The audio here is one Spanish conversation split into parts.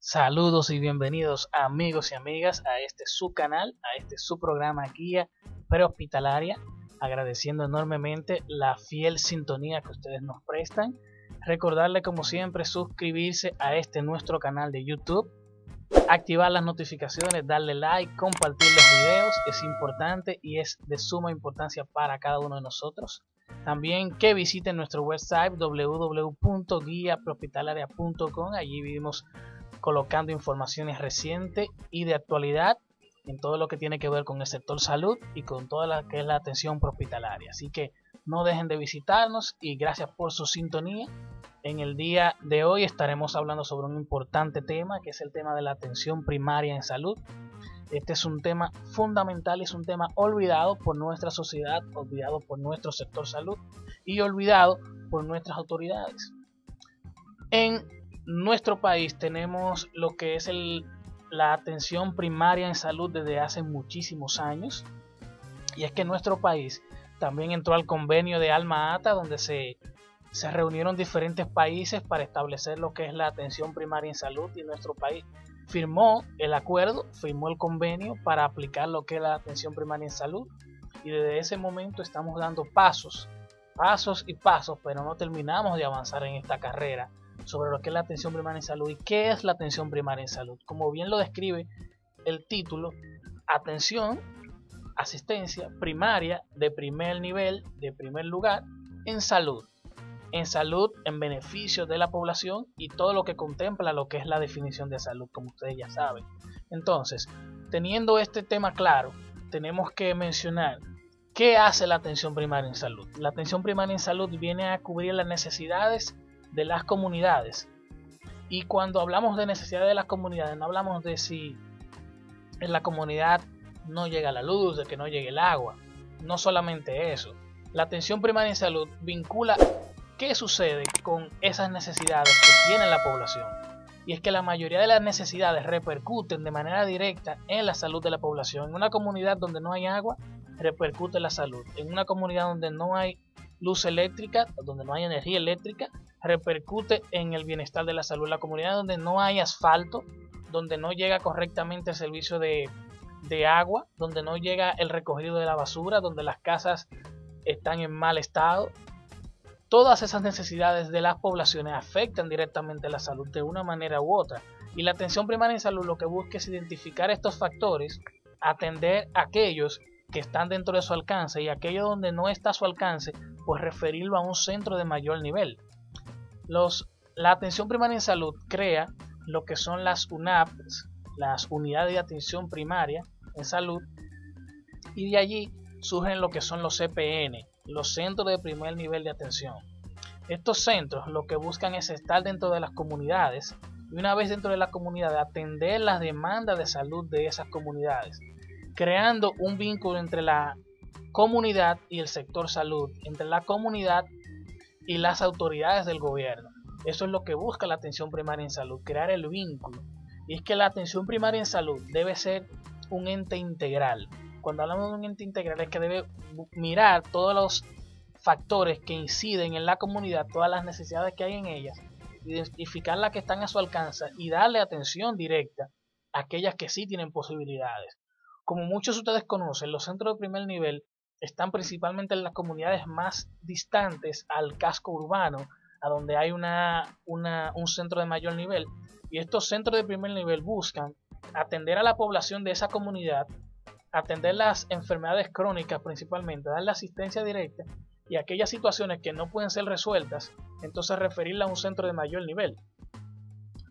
Saludos y bienvenidos amigos y amigas a este su canal, a este su programa guía prehospitalaria, agradeciendo enormemente la fiel sintonía que ustedes nos prestan. Recordarle como siempre suscribirse a este nuestro canal de YouTube, activar las notificaciones, darle like, compartir los videos, es importante y es de suma importancia para cada uno de nosotros. También que visiten nuestro website www.guiaprohospitalaria.com, allí vivimos colocando informaciones recientes y de actualidad en todo lo que tiene que ver con el sector salud y con toda la que es la atención hospitalaria. Así que no dejen de visitarnos y gracias por su sintonía. En el día de hoy estaremos hablando sobre un importante tema que es el tema de la atención primaria en salud. Este es un tema fundamental es un tema olvidado por nuestra sociedad, olvidado por nuestro sector salud y olvidado por nuestras autoridades. En nuestro país tenemos lo que es la atención primaria en salud desde hace muchísimos años. Y es que nuestro país también entró al convenio de Alma Ata, donde se, se reunieron diferentes países para establecer lo que es la atención primaria en salud. Y nuestro país firmó el acuerdo, firmó el convenio para aplicar lo que es la atención primaria en salud. Y desde ese momento estamos dando pasos, pasos y pasos, pero no terminamos de avanzar en esta carrera sobre lo que es la atención primaria en salud y qué es la atención primaria en salud. Como bien lo describe el título, atención, asistencia primaria de primer nivel, de primer lugar, en salud. En salud, en beneficio de la población y todo lo que contempla lo que es la definición de salud, como ustedes ya saben. Entonces, teniendo este tema claro, tenemos que mencionar qué hace la atención primaria en salud. La atención primaria en salud viene a cubrir las necesidades de las comunidades. Y cuando hablamos de necesidad de las comunidades, no hablamos de si en la comunidad no llega la luz, de que no llegue el agua. No solamente eso. La atención primaria en salud vincula qué sucede con esas necesidades que tiene la población. Y es que la mayoría de las necesidades repercuten de manera directa en la salud de la población. En una comunidad donde no hay agua, repercute la salud. En una comunidad donde no hay luz eléctrica, donde no hay energía eléctrica, repercute en el bienestar de la salud. La comunidad donde no hay asfalto, donde no llega correctamente el servicio de, agua, donde no llega el recogido de la basura, donde las casas están en mal estado. Todas esas necesidades de las poblaciones afectan directamente la salud de una manera u otra. Y la atención primaria en salud lo que busca es identificar estos factores, atender aquellos que están dentro de su alcance y aquello donde no está su alcance, pues referirlo a un centro de mayor nivel. Los, la atención primaria en salud crea lo que son las UNAPs, las unidades de atención primaria en salud, y de allí surgen lo que son los CPN, los centros de primer nivel de atención. Estos centros lo que buscan es estar dentro de las comunidades y una vez dentro de la comunidad atender las demandas de salud de esas comunidades, creando un vínculo entre la comunidad y el sector salud, entre la comunidad y las autoridades del gobierno. Eso es lo que busca la atención primaria en salud, crear el vínculo. Y es que la atención primaria en salud debe ser un ente integral. Cuando hablamos de un ente integral es que debe mirar todos los factores que inciden en la comunidad, todas las necesidades que hay en ellas, identificar las que están a su alcance y darle atención directa a aquellas que sí tienen posibilidades. Como muchos de ustedes conocen, los centros de primer nivel están principalmente en las comunidades más distantes al casco urbano, a donde hay una, un centro de mayor nivel. Y estos centros de primer nivel buscan atender a la población de esa comunidad, atender las enfermedades crónicas principalmente, darle asistencia directa y aquellas situaciones que no pueden ser resueltas, entonces referirla a un centro de mayor nivel.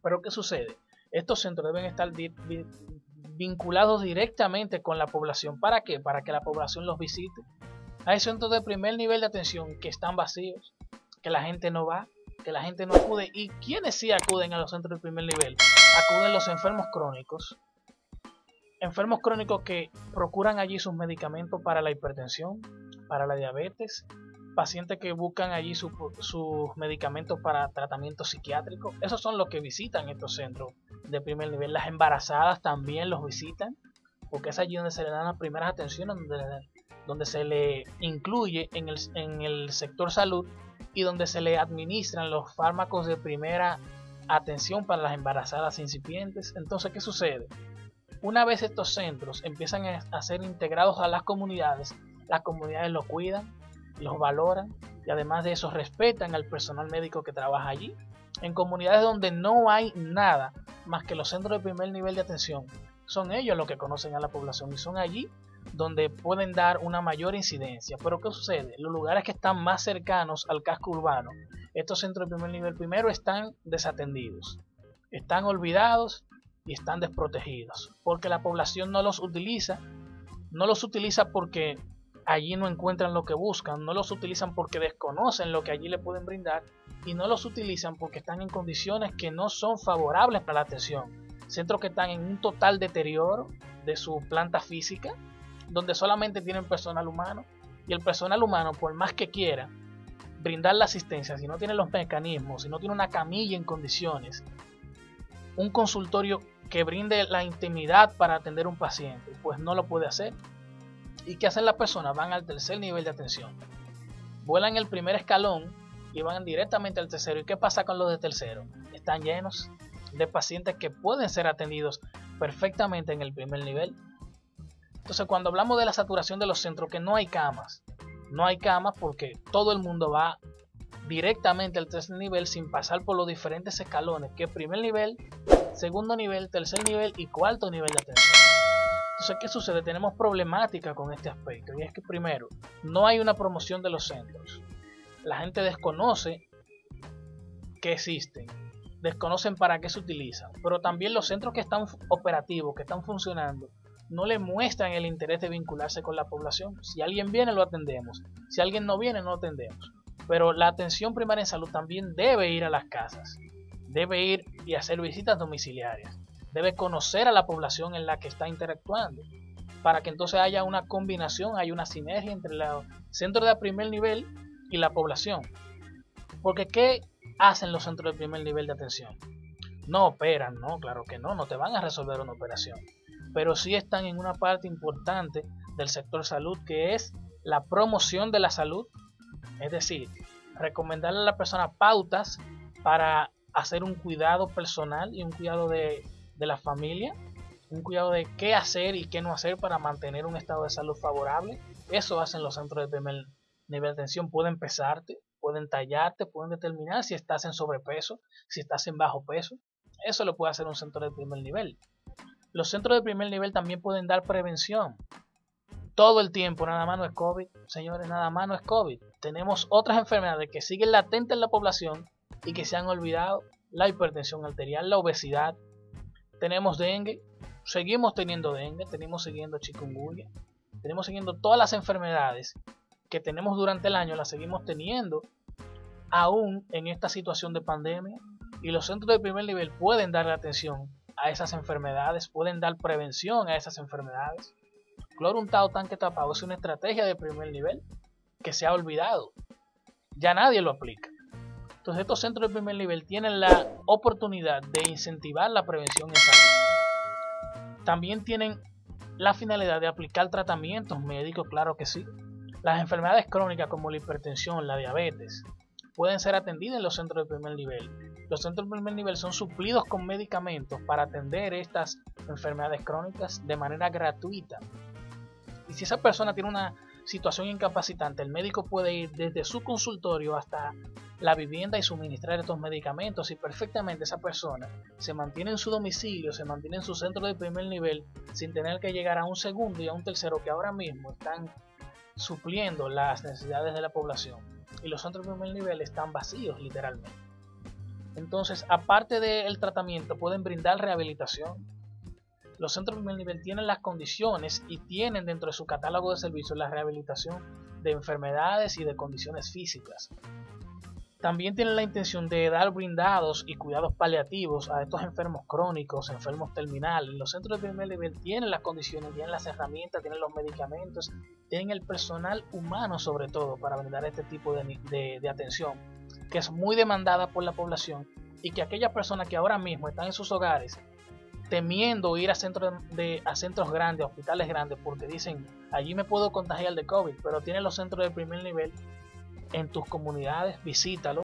Pero ¿qué sucede? Estos centros deben estar vinculados directamente con la población. ¿Para qué? Para que la población los visite. Hay centros de primer nivel de atención que están vacíos, que la gente no va, que la gente no acude. ¿Y quiénes sí acuden a los centros de primer nivel? Acuden los enfermos crónicos. Enfermos crónicos que procuran allí sus medicamentos para la hipertensión, para la diabetes, pacientes que buscan allí sus medicamentos para tratamiento psiquiátrico. Esos son los que visitan estos centros de primer nivel. Las embarazadas también los visitan, porque es allí donde se le dan las primeras atenciones, donde, se le incluye en el, en el sector salud y donde se le administran los fármacos de primera atención para las embarazadas incipientes. Entonces, ¿qué sucede? Una vez estos centros empiezan a ser integrados a las comunidades, las comunidades los cuidan, los valoran y además de eso respetan al personal médico que trabaja allí. En comunidades donde no hay nada más que los centros de primer nivel de atención, son ellos los que conocen a la población y son allí donde pueden dar una mayor incidencia. Pero ¿qué sucede? Los lugares que están más cercanos al casco urbano, estos centros de primer nivel primero están desatendidos, están olvidados y están desprotegidos, porque la población no los utiliza, no los utiliza porque allí no encuentran lo que buscan, no los utilizan porque desconocen lo que allí le pueden brindar y no los utilizan porque están en condiciones que no son favorables para la atención. Centros que están en un total deterioro de su planta física, donde solamente tienen personal humano y el personal humano, por más que quiera brindar la asistencia, si no tiene los mecanismos, si no tiene una camilla en condiciones, un consultorio que brinde la intimidad para atender un paciente, pues no lo puede hacer ¿Y qué hacen las personas? Van al tercer nivel de atención. Vuelan el primer escalón y van directamente al tercero. ¿Y qué pasa con los de tercero? Están llenos de pacientes que pueden ser atendidos perfectamente en el primer nivel. Entonces cuando hablamos de la saturación de los centros, que no hay camas, no hay camas porque todo el mundo va directamente al tercer nivel sin pasar por los diferentes escalones, que primer nivel, segundo nivel, tercer nivel y cuarto nivel de atención. Entonces, ¿qué sucede? Tenemos problemática con este aspecto. Y es que primero, no hay una promoción de los centros. La gente desconoce que existen. Desconocen para qué se utilizan. Pero también los centros que están operativos, que están funcionando, no le muestran el interés de vincularse con la población. Si alguien viene, lo atendemos. Si alguien no viene, no lo atendemos. Pero la atención primaria en salud también debe ir a las casas. Debe ir y hacer visitas domiciliarias debe conocer a la población en la que está interactuando, para que entonces haya una combinación, haya una sinergia entre el centro de primer nivel y la población. Porque ¿qué hacen los centros de primer nivel de atención? No operan, no, claro que no, no te van a resolver una operación, pero sí están en una parte importante del sector salud que es la promoción de la salud, es decir, recomendarle a la persona pautas para hacer un cuidado personal y un cuidado de de la familia, un cuidado de qué hacer y qué no hacer para mantener un estado de salud favorable. Eso hacen los centros de primer nivel de atención. Pueden pesarte, pueden tallarte, pueden determinar si estás en sobrepeso, si estás en bajo peso. Eso lo puede hacer un centro de primer nivel. Los centros de primer nivel también pueden dar prevención. Todo el tiempo, nada más no es COVID, señores, nada más no es COVID. Tenemos otras enfermedades que siguen latentes en la población y que se han olvidado. La hipertensión arterial, la obesidad, tenemos dengue, seguimos teniendo dengue, tenemos siguiendo chikungunya, tenemos siguiendo todas las enfermedades que tenemos durante el año, las seguimos teniendo aún en esta situación de pandemia y los centros de primer nivel pueden darle atención a esas enfermedades, pueden dar prevención a esas enfermedades. Cloro untado tanque tapado es una estrategia de primer nivel que se ha olvidado. Ya nadie lo aplica. Entonces estos centros de primer nivel tienen la oportunidad de incentivar la prevención en salud. También tienen la finalidad de aplicar tratamientos médicos, claro que sí. Las enfermedades crónicas como la hipertensión, la diabetes, pueden ser atendidas en los centros de primer nivel. Los centros de primer nivel son suplidos con medicamentos para atender estas enfermedades crónicas de manera gratuita. Y si esa persona tiene una situación incapacitante, el médico puede ir desde su consultorio hasta la vivienda y suministrar estos medicamentos y perfectamente esa persona se mantiene en su domicilio, se mantiene en su centro de primer nivel sin tener que llegar a un segundo y a un tercero que ahora mismo están supliendo las necesidades de la población y los centros de primer nivel están vacíos literalmente. Entonces, aparte del tratamiento, pueden brindar rehabilitación. Los centros de primer nivel tienen las condiciones y tienen dentro de su catálogo de servicios la rehabilitación de enfermedades y de condiciones físicas. También tienen la intención de dar brindados y cuidados paliativos a estos enfermos crónicos, enfermos terminales. Los centros de primer nivel tienen las condiciones, tienen las herramientas, tienen los medicamentos, tienen el personal humano sobre todo para brindar este tipo de, atención, que es muy demandada por la población y que aquellas personas que ahora mismo están en sus hogares temiendo ir a centros, de, a centros grandes, hospitales grandes, porque dicen, allí me puedo contagiar de COVID, pero tienen los centros de primer nivel en tus comunidades, visítalo,